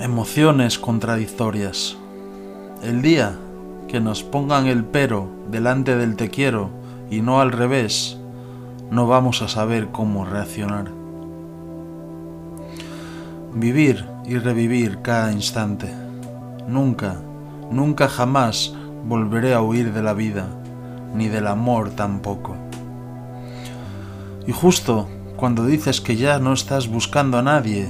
Emociones contradictorias. El día que nos pongan el pero delante del te quiero y no al revés, no vamos a saber cómo reaccionar. Vivir y revivir cada instante. Nunca, nunca jamás volveré a huir de la vida, ni del amor tampoco. Y justo cuando dices que ya no estás buscando a nadie,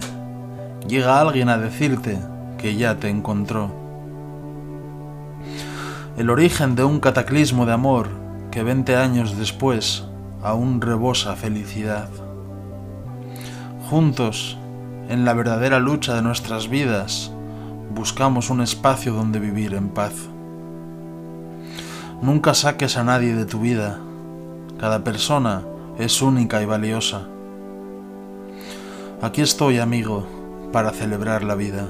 llega alguien a decirte que ya te encontró. El origen de un cataclismo de amor que 20 años después aún rebosa felicidad. Juntos, en la verdadera lucha de nuestras vidas, buscamos un espacio donde vivir en paz. Nunca saques a nadie de tu vida. Cada persona es única y valiosa. Aquí estoy, amigo, para celebrar la vida,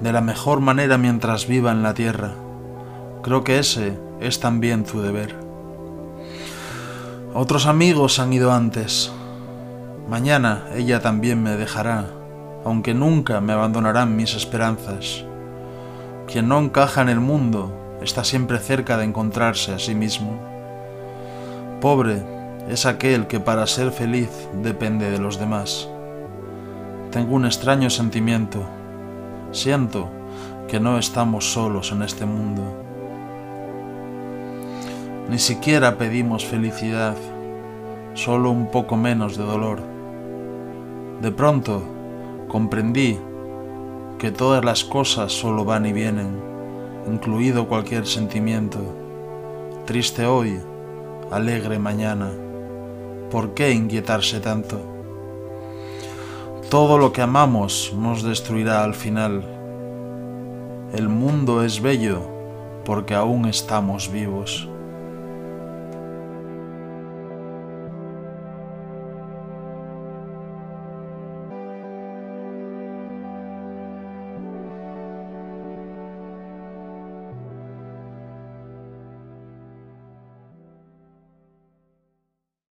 de la mejor manera mientras viva en la tierra. Creo que ese es también tu deber. Otros amigos han ido antes. Mañana ella también me dejará, aunque nunca me abandonarán mis esperanzas. Quien no encaja en el mundo está siempre cerca de encontrarse a sí mismo. Pobre es aquel que para ser feliz depende de los demás. Tengo un extraño sentimiento. Siento que no estamos solos en este mundo. Ni siquiera pedimos felicidad, solo un poco menos de dolor. De pronto comprendí que todas las cosas solo van y vienen, incluido cualquier sentimiento. Triste hoy, alegre mañana. ¿Por qué inquietarse tanto? Todo lo que amamos nos destruirá al final. El mundo es bello porque aún estamos vivos.